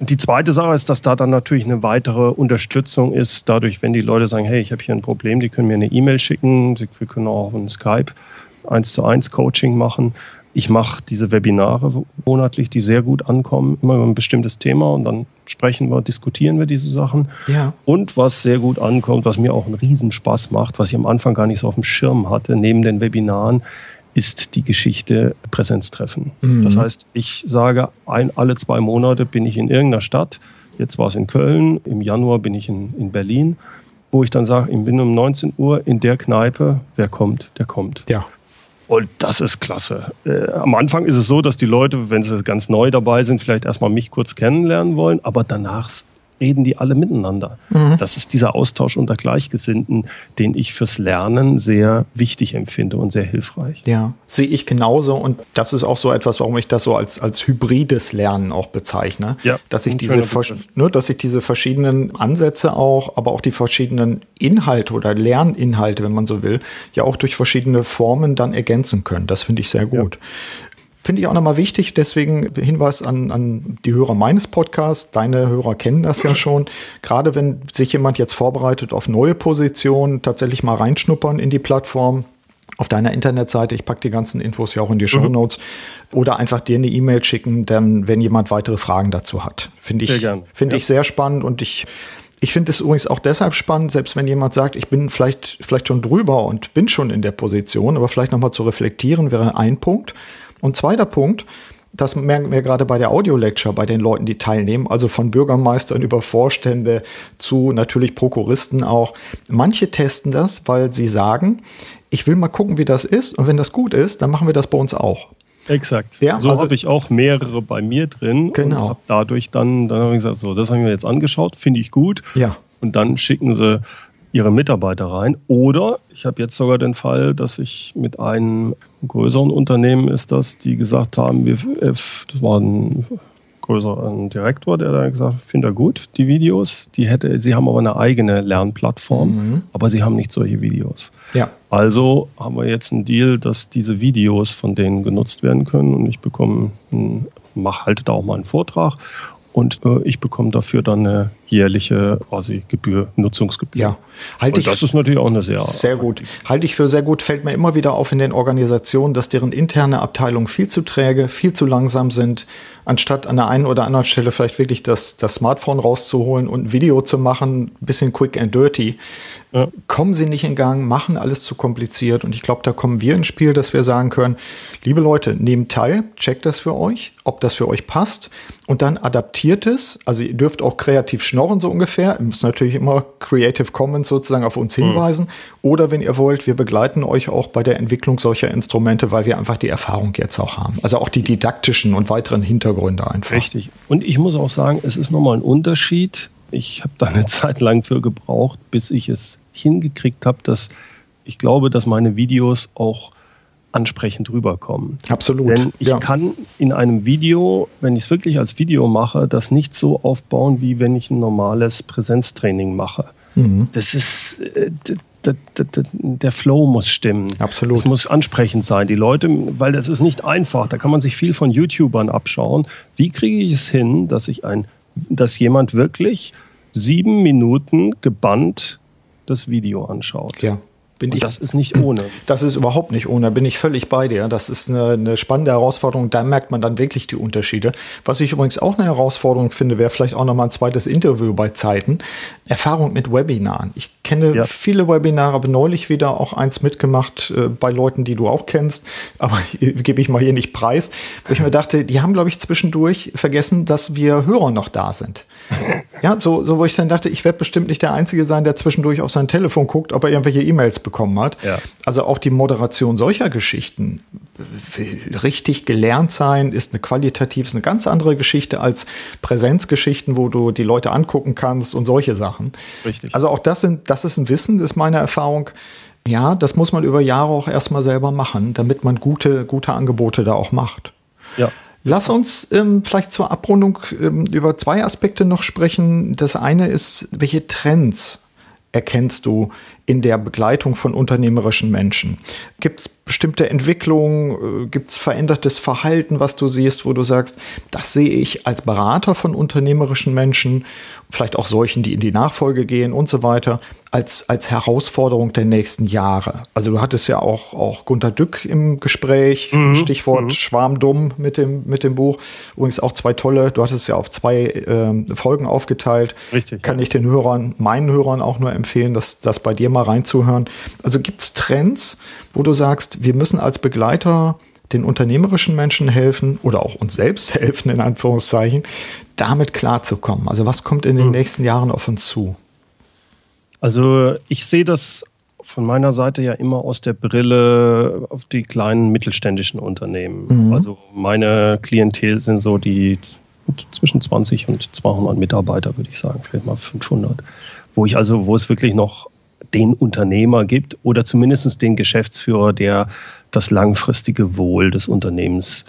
die zweite Sache ist, dass da dann natürlich eine weitere Unterstützung ist, dadurch, wenn die Leute sagen, hey, ich habe hier ein Problem, die können mir eine E-Mail schicken, wir können auch ein Skype 1 zu 1 Coaching machen. Ich mache diese Webinare monatlich, die sehr gut ankommen, immer über ein bestimmtes Thema und dann sprechen wir, diskutieren wir diese Sachen. Ja. Und was sehr gut ankommt, was mir auch einen Riesenspaß macht, was ich am Anfang gar nicht so auf dem Schirm hatte, neben den Webinaren, ist die Geschichte Präsenztreffen. Mhm. Das heißt, ich sage, ein, alle zwei Monate bin ich in irgendeiner Stadt. Jetzt war es in Köln, im Januar bin ich in, in Berlin, wo ich dann sage, ich bin um 19 Uhr in der Kneipe. Wer kommt, der kommt. Ja. Und das ist klasse. Äh, am Anfang ist es so, dass die Leute, wenn sie ganz neu dabei sind, vielleicht erstmal mich kurz kennenlernen wollen, aber danach reden die alle miteinander. Mhm. Das ist dieser Austausch unter Gleichgesinnten, den ich fürs Lernen sehr wichtig empfinde und sehr hilfreich. Ja, sehe ich genauso. Und das ist auch so etwas, warum ich das so als, als hybrides Lernen auch bezeichne. Ja, dass ich diese, ne, dass ich diese verschiedenen Ansätze auch, aber auch die verschiedenen Inhalte oder Lerninhalte, wenn man so will, ja auch durch verschiedene Formen dann ergänzen können. Das finde ich sehr gut. Ja. Finde ich auch nochmal wichtig, deswegen Hinweis an, an die Hörer meines Podcasts. Deine Hörer kennen das ja schon. Gerade wenn sich jemand jetzt vorbereitet auf neue Positionen, tatsächlich mal reinschnuppern in die Plattform. Auf deiner Internetseite, ich packe die ganzen Infos ja auch in die Show mhm. Notes. Mhm. Oder einfach dir eine E-Mail schicken, dann, wenn jemand weitere Fragen dazu hat. Finde ich, finde ja. ich sehr spannend und ich ich finde es übrigens auch deshalb spannend, selbst wenn jemand sagt, ich bin vielleicht, vielleicht schon drüber und bin schon in der Position, aber vielleicht nochmal zu reflektieren wäre ein Punkt. Und zweiter Punkt, das merken wir gerade bei der Audio-Lecture, bei den Leuten, die teilnehmen, also von Bürgermeistern über Vorstände zu natürlich Prokuristen auch. Manche testen das, weil sie sagen, ich will mal gucken, wie das ist. Und wenn das gut ist, dann machen wir das bei uns auch. Exakt. Ja, so also, habe ich auch mehrere bei mir drin genau. und habe dadurch dann, dann habe ich gesagt, so, das haben wir jetzt angeschaut, finde ich gut. Ja. Und dann schicken sie ihre Mitarbeiter rein. Oder ich habe jetzt sogar den Fall, dass ich mit einem größeren Unternehmen ist das, die gesagt haben, wir, äh, das war ein größerer Direktor, der da gesagt hat, finde er gut, die Videos. Die hätte, sie haben aber eine eigene Lernplattform, mhm. aber sie haben nicht solche Videos. Ja. Also haben wir jetzt einen Deal, dass diese Videos von denen genutzt werden können und ich bekomme, mache halt da auch mal einen Vortrag und äh, ich bekomme dafür dann eine jährliche quasi Gebühr, Nutzungsgebühr. Ja, halte ich. Das ist natürlich auch eine sehr. Sehr gut. Halte ich für sehr gut. Fällt mir immer wieder auf in den Organisationen, dass deren interne Abteilungen viel zu träge, viel zu langsam sind, anstatt an der einen oder anderen Stelle vielleicht wirklich das, das Smartphone rauszuholen und ein Video zu machen, ein bisschen quick and dirty. Ja. Kommen sie nicht in Gang, machen alles zu kompliziert. Und ich glaube, da kommen wir ins Spiel, dass wir sagen können, liebe Leute, nehmt teil, checkt das für euch, ob das für euch passt und dann adaptiert es. Also ihr dürft auch kreativ schnorren, so ungefähr. Ihr müsst natürlich immer Creative Commons sozusagen auf uns hm. hinweisen. Mhm. Oder wenn ihr wollt, wir begleiten euch auch bei der Entwicklung solcher Instrumente, weil wir einfach die Erfahrung jetzt auch haben. Also auch die didaktischen und weiteren Hintergründe einfach. Richtig. Und ich muss auch sagen, es ist nochmal ein Unterschied. Ich habe da eine Zeit lang für gebraucht, bis ich es hingekriegt habe, dass ich glaube, dass meine Videos auch ansprechend rüberkommen. Absolut. Denn ich ja. kann in einem Video, wenn ich es wirklich als Video mache, das nicht so aufbauen, wie wenn ich ein normales Präsenztraining mache. Mhm. Das ist, äh, der Flow muss stimmen. Absolut. Es muss ansprechend sein. Die Leute, weil das ist nicht einfach. Da kann man sich viel von YouTubern abschauen. Wie kriege ich es hin, dass ich ein, dass jemand wirklich sieben Minuten gebannt das Video anschaut? Ja. Bin ich, das ist nicht ohne. Das ist überhaupt nicht ohne, bin ich völlig bei dir. Das ist eine, eine, spannende Herausforderung, da merkt man dann wirklich die Unterschiede. Was ich übrigens auch eine Herausforderung finde, wäre vielleicht auch nochmal ein zweites Interview bei Zeiten. Erfahrung mit Webinaren. Ich kenne ja. viele Webinare, habe neulich wieder auch eins mitgemacht äh, bei Leuten, die du auch kennst, aber gebe ich mal hier nicht preis, wo ich mir dachte, die haben, glaube ich, zwischendurch vergessen, dass wir Hörer noch da sind. Ja, so, so wo ich dann dachte, ich werde bestimmt nicht der Einzige sein, der zwischendurch auf sein Telefon guckt, ob er irgendwelche E-Mails bekommen hat. Ja. Also auch die Moderation solcher Geschichten, richtig gelernt sein, ist eine qualitativ, ist eine ganz andere Geschichte als Präsenzgeschichten, wo du die Leute angucken kannst und solche Sachen. Richtig. Also auch das sind, das ist ein Wissen, ist meine Erfahrung. Ja, das muss man über Jahre auch erstmal selber machen, damit man gute, gute Angebote da auch macht. Ja. Lass uns ähm, vielleicht zur Abrundung ähm, über zwei Aspekte noch sprechen. Das eine ist, welche Trends erkennst du in der Begleitung von unternehmerischen Menschen? Gibt es bestimmte Entwicklungen? Äh, Gibt es verändertes Verhalten, was du siehst, wo du sagst, das sehe ich als Berater von unternehmerischen Menschen, vielleicht auch solchen, die in die Nachfolge gehen und so weiter, als, als Herausforderung der nächsten Jahre? Also du hattest ja auch, auch Gunter Dück im Gespräch, mhm. Stichwort mhm. Schwarmdumm mit dem, mit dem Buch. Übrigens auch zwei tolle, du hattest es ja auf zwei äh, Folgen aufgeteilt. Richtig. Kann ja. ich den Hörern, meinen Hörern auch nur empfehlen, das, das bei dir mal reinzuhören. Also gibt es Trends, wo du sagst, wir müssen als Begleiter den unternehmerischen Menschen helfen oder auch uns selbst helfen, in Anführungszeichen, damit klarzukommen? Also was kommt in den hm. nächsten Jahren auf uns zu? Also ich sehe das von meiner Seite ja immer aus der Brille auf die kleinen mittelständischen Unternehmen. Mhm. Also meine Klientel sind so die zwischen 20 und 200 Mitarbeiter, würde ich sagen, vielleicht mal 500, wo ich also, wo es wirklich noch den Unternehmer gibt oder zumindest den Geschäftsführer, der das langfristige Wohl des Unternehmens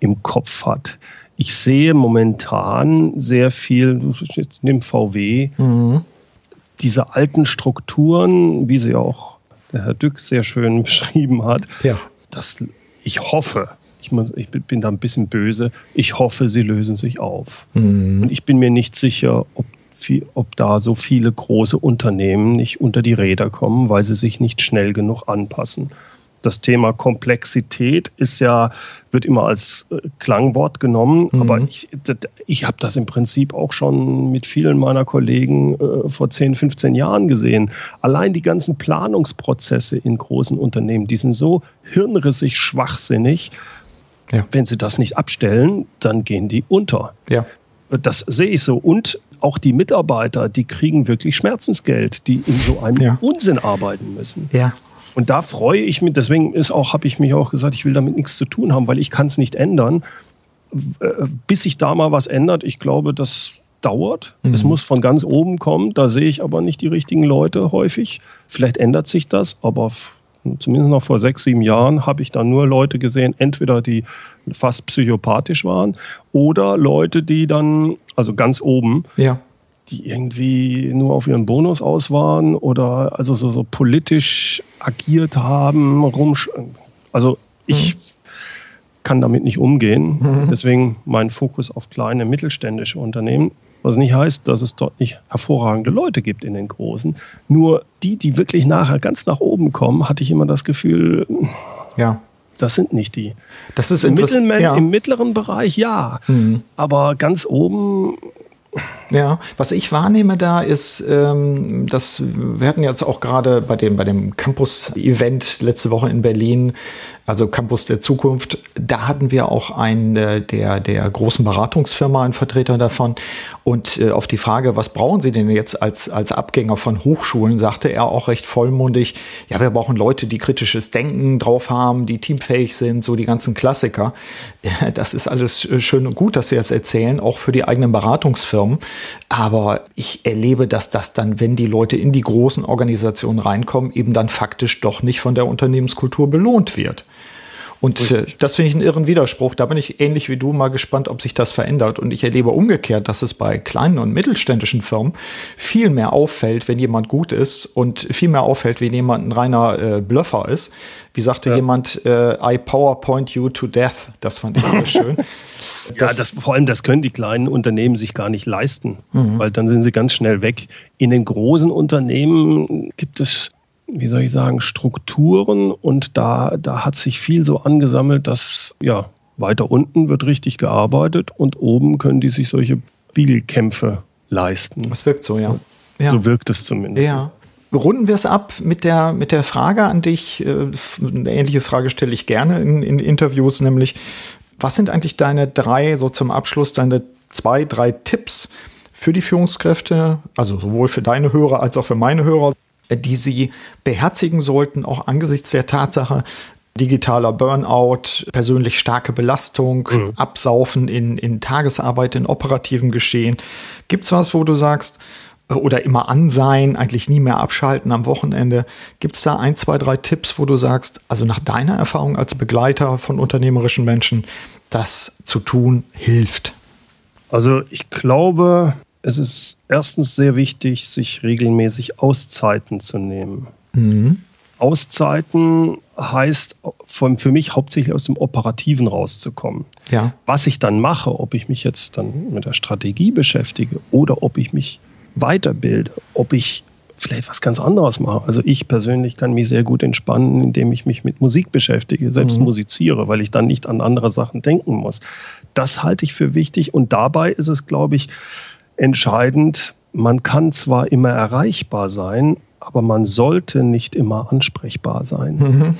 im Kopf hat. Ich sehe momentan sehr viel, jetzt nimm VW, mhm. diese alten Strukturen, wie sie auch der Herr Dück sehr schön beschrieben hat, ja. dass ich hoffe, ich, muss, ich, bin da ein bisschen böse, ich hoffe, sie lösen sich auf. Mhm. Und ich bin mir nicht sicher, ob viel, ob da so viele große Unternehmen nicht unter die Räder kommen, weil sie sich nicht schnell genug anpassen. Das Thema Komplexität ist ja, wird immer als äh, Klangwort genommen, mhm. aber ich, ich habe das im Prinzip auch schon mit vielen meiner Kollegen äh, vor 10, 15 Jahren gesehen. Allein die ganzen Planungsprozesse in großen Unternehmen, die sind so hirnrissig schwachsinnig. Ja. Wenn sie das nicht abstellen, dann gehen die unter. Ja. Das sehe ich so. Und auch die Mitarbeiter, die kriegen wirklich Schmerzensgeld, die in so einem ja. Unsinn arbeiten müssen. Ja. Und da freue ich mich, deswegen ist auch, habe ich mich auch gesagt, ich will damit nichts zu tun haben, weil ich kann es nicht ändern. Äh, bis sich da mal was ändert, ich glaube, das dauert. Mhm. Es muss von ganz oben kommen. Da sehe ich aber nicht die richtigen Leute häufig. Vielleicht ändert sich das, aber zumindest noch vor sechs, sieben Jahren habe ich da nur Leute gesehen, entweder die fast psychopathisch waren oder Leute, die dann, also ganz oben, ja. die irgendwie nur auf ihren Bonus aus waren oder also so, so politisch agiert haben, rumsch also ich mhm. kann damit nicht umgehen. Mhm. Deswegen mein Fokus auf kleine mittelständische Unternehmen. Was nicht heißt, dass es dort nicht hervorragende Leute gibt in den großen. Nur die, die wirklich nachher ganz nach oben kommen, hatte ich immer das Gefühl, ja. das sind nicht die. Das ist Im, ja. Im mittleren Bereich ja, mhm. aber ganz oben ja, was ich wahrnehme da ist, ähm, dass wir hatten jetzt auch gerade bei dem, bei dem Campus-Event letzte Woche in Berlin also Campus der Zukunft. Da hatten wir auch einen äh, der, der großen Beratungsfirma, einen Vertreter davon. Und äh, auf die Frage, was brauchen Sie denn jetzt als, als Abgänger von Hochschulen, sagte er auch recht vollmundig, ja, wir brauchen Leute, die kritisches Denken drauf haben, die teamfähig sind, so die ganzen Klassiker. Das ist alles äh, schön und gut, dass Sie das erzählen, auch für die eigenen Beratungsfirmen. Aber ich erlebe, dass das dann, wenn die Leute in die großen Organisationen reinkommen, eben dann faktisch doch nicht von der Unternehmenskultur belohnt wird. Und äh, das finde ich einen irren Widerspruch. Da bin ich ähnlich wie du mal gespannt, ob sich das verändert. Und ich erlebe umgekehrt, dass es bei kleinen und mittelständischen Firmen viel mehr auffällt, wenn jemand gut ist und viel mehr auffällt, wenn jemand ein reiner äh, Bluffer ist. Wie sagte ja. jemand, äh, I PowerPoint you to death. Das fand ich sehr schön. ja, das, vor allem, das können die kleinen Unternehmen sich gar nicht leisten, mhm. weil dann sind sie ganz schnell weg. In den großen Unternehmen gibt es wie soll ich sagen, Strukturen und da, da hat sich viel so angesammelt, dass ja, weiter unten wird richtig gearbeitet und oben können die sich solche Biegelkämpfe leisten. Das wirkt so, ja. ja. So wirkt es zumindest. Ja. Runden wir es ab mit der, mit der Frage an dich. Äh, eine ähnliche Frage stelle ich gerne in, in Interviews, nämlich, was sind eigentlich deine drei, so zum Abschluss, deine zwei, drei Tipps für die Führungskräfte, also sowohl für deine Hörer als auch für meine Hörer, die sie beherzigen sollten, auch angesichts der Tatsache, digitaler Burnout, persönlich starke Belastung, mhm. Absaufen in, in Tagesarbeit, in operativen Geschehen. Gibt es was, wo du sagst, äh, oder immer an sein, eigentlich nie mehr abschalten am Wochenende. Gibt es da ein, zwei, drei Tipps, wo du sagst, also nach deiner Erfahrung als Begleiter von unternehmerischen Menschen, das zu tun hilft? Also ich glaube, es ist erstens sehr wichtig, sich regelmäßig Auszeiten zu nehmen. Mhm. Auszeiten heißt für mich hauptsächlich aus dem Operativen rauszukommen. Ja. Was ich dann mache, ob ich mich jetzt dann mit der Strategie beschäftige oder ob ich mich weiterbilde, ob ich vielleicht was ganz anderes mache. Also ich persönlich kann mich sehr gut entspannen, indem ich mich mit Musik beschäftige, selbst mhm. musiziere, weil ich dann nicht an andere Sachen denken muss. Das halte ich für wichtig und dabei ist es, glaube ich, entscheidend, man kann zwar immer erreichbar sein, aber man sollte nicht immer ansprechbar sein. Mhm.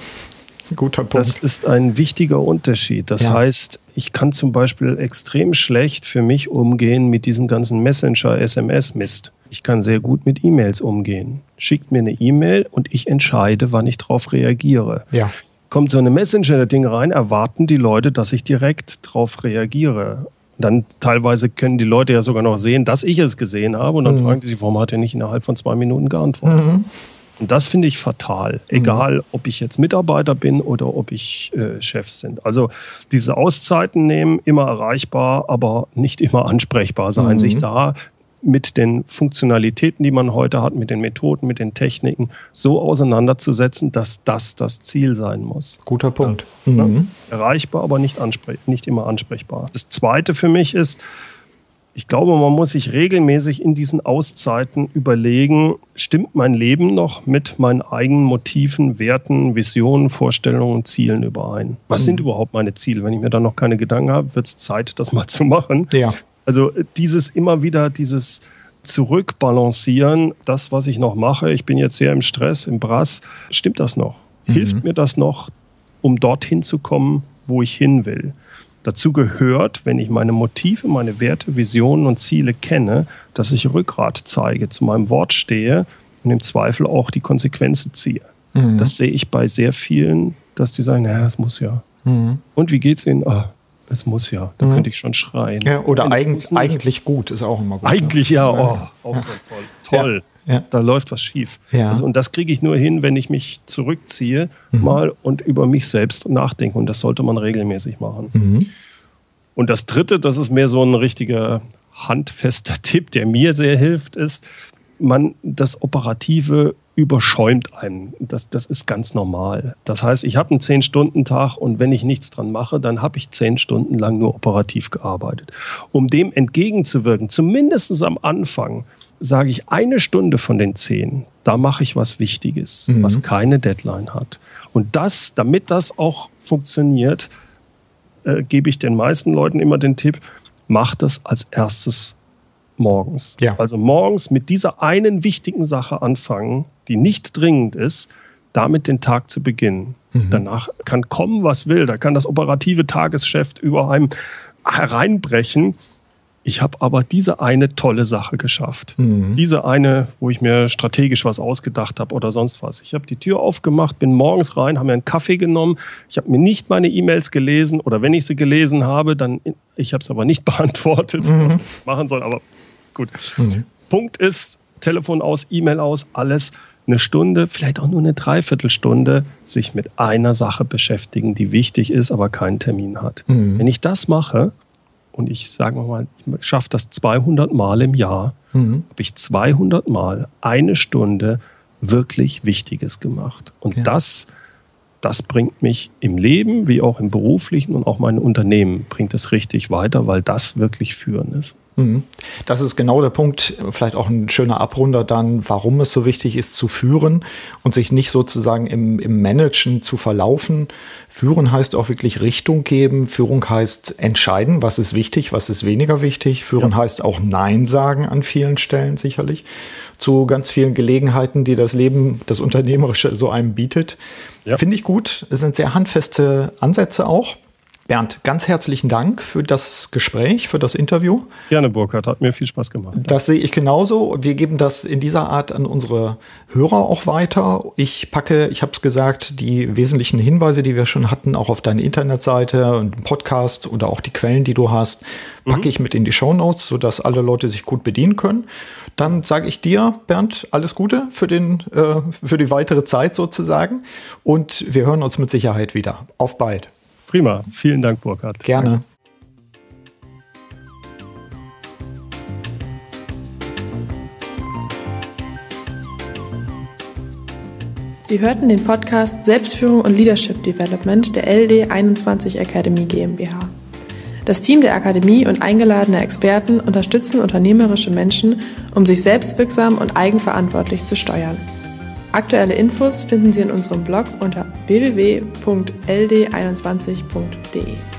Guter Punkt. Das ist ein wichtiger Unterschied. Das ja. heißt, ich kann zum Beispiel extrem schlecht für mich umgehen mit diesem ganzen Messenger-SMS-Mist. Ich kann sehr gut mit E-Mails umgehen. Schickt mir eine E-Mail und ich entscheide, wann ich darauf reagiere. Ja. Kommt so eine Messenger-Ding rein, erwarten die Leute, dass ich direkt darauf reagiere. Dann teilweise können die Leute ja sogar noch sehen, dass ich es gesehen habe und dann mhm. fragen die sich, warum hat er nicht innerhalb von zwei Minuten geantwortet? Mhm. Und das finde ich fatal, egal mhm. ob ich jetzt Mitarbeiter bin oder ob ich äh, Chef sind. Also diese Auszeiten nehmen, immer erreichbar, aber nicht immer ansprechbar sein, mhm. sich da mit den Funktionalitäten, die man heute hat, mit den Methoden, mit den Techniken so auseinanderzusetzen, dass das das Ziel sein muss. Guter Punkt. Ja, mhm. Erreichbar, aber nicht, nicht immer ansprechbar. Das Zweite für mich ist, ich glaube, man muss sich regelmäßig in diesen Auszeiten überlegen, stimmt mein Leben noch mit meinen eigenen Motiven, Werten, Visionen, Vorstellungen und Zielen überein? Was mhm. sind überhaupt meine Ziele? Wenn ich mir da noch keine Gedanken habe, wird es Zeit, das mal zu machen. Ja. Also dieses immer wieder, dieses Zurückbalancieren, das, was ich noch mache, ich bin jetzt sehr im Stress, im Brass, stimmt das noch? Mhm. Hilft mir das noch, um dorthin zu kommen, wo ich hin will? Dazu gehört, wenn ich meine Motive, meine Werte, Visionen und Ziele kenne, dass ich Rückgrat zeige, zu meinem Wort stehe und im Zweifel auch die Konsequenzen ziehe. Mhm. Das sehe ich bei sehr vielen, dass die sagen, naja, es muss ja. Mhm. Und wie geht's Ihnen? Ah, es muss ja, da mhm. könnte ich schon schreien. Ja, oder eigen, eigentlich gut ist auch immer gut. Eigentlich ja, oh, auch so toll. Toll. Ja. Ja. Da läuft was schief. Ja. Also, und das kriege ich nur hin, wenn ich mich zurückziehe mhm. mal und über mich selbst nachdenke. Und das sollte man regelmäßig machen. Mhm. Und das Dritte, das ist mehr so ein richtiger handfester Tipp, der mir sehr hilft, ist, man das Operative überschäumt einen. Das, das ist ganz normal. Das heißt, ich habe einen 10-Stunden-Tag und wenn ich nichts dran mache, dann habe ich 10 Stunden lang nur operativ gearbeitet. Um dem entgegenzuwirken, zumindest am Anfang, sage ich eine Stunde von den 10, da mache ich was Wichtiges, mhm. was keine Deadline hat. Und das, damit das auch funktioniert, äh, gebe ich den meisten Leuten immer den Tipp, mach das als erstes morgens. Ja. Also morgens mit dieser einen wichtigen Sache anfangen, die nicht dringend ist, damit den Tag zu beginnen. Mhm. Danach kann kommen, was will. Da kann das operative Tagesgeschäft über einem hereinbrechen. Ich habe aber diese eine tolle Sache geschafft. Mhm. Diese eine, wo ich mir strategisch was ausgedacht habe oder sonst was. Ich habe die Tür aufgemacht, bin morgens rein, habe mir einen Kaffee genommen. Ich habe mir nicht meine E-Mails gelesen oder wenn ich sie gelesen habe, dann ich habe es aber nicht beantwortet, mhm. was ich machen soll. Aber gut. Mhm. Punkt ist, Telefon aus, E-Mail aus, alles eine Stunde, vielleicht auch nur eine Dreiviertelstunde sich mit einer Sache beschäftigen, die wichtig ist, aber keinen Termin hat. Mhm. Wenn ich das mache und ich sage mal, ich schaffe das 200 Mal im Jahr, mhm. habe ich 200 Mal eine Stunde wirklich Wichtiges gemacht. Und ja. das, das bringt mich im Leben wie auch im beruflichen und auch mein Unternehmen bringt es richtig weiter, weil das wirklich führen ist. Mhm. Das ist genau der Punkt, vielleicht auch ein schöner Abrunder dann, warum es so wichtig ist zu führen und sich nicht sozusagen im, im Managen zu verlaufen. Führen heißt auch wirklich Richtung geben. Führung heißt entscheiden, was ist wichtig, was ist weniger wichtig. Führen ja. heißt auch Nein sagen an vielen Stellen sicherlich zu ganz vielen Gelegenheiten, die das Leben, das Unternehmerische so einem bietet. Ja. Finde ich gut. Es sind sehr handfeste Ansätze auch. Bernd, ganz herzlichen Dank für das Gespräch, für das Interview. Gerne, Burkhard, hat mir viel Spaß gemacht. Das sehe ich genauso. Wir geben das in dieser Art an unsere Hörer auch weiter. Ich packe, ich habe es gesagt, die wesentlichen Hinweise, die wir schon hatten, auch auf deine Internetseite und Podcast oder auch die Quellen, die du hast, packe mhm. ich mit in die Show Notes, sodass alle Leute sich gut bedienen können. Dann sage ich dir, Bernd, alles Gute für, den, äh, für die weitere Zeit sozusagen. Und wir hören uns mit Sicherheit wieder. Auf bald. Prima. Vielen Dank, Burkhard. Gerne. Danke. Sie hörten den Podcast Selbstführung und Leadership Development der LD21 Akademie GmbH. Das Team der Akademie und eingeladene Experten unterstützen unternehmerische Menschen, um sich selbstwirksam und eigenverantwortlich zu steuern. Aktuelle Infos finden Sie in unserem Blog unter www.ld21.de.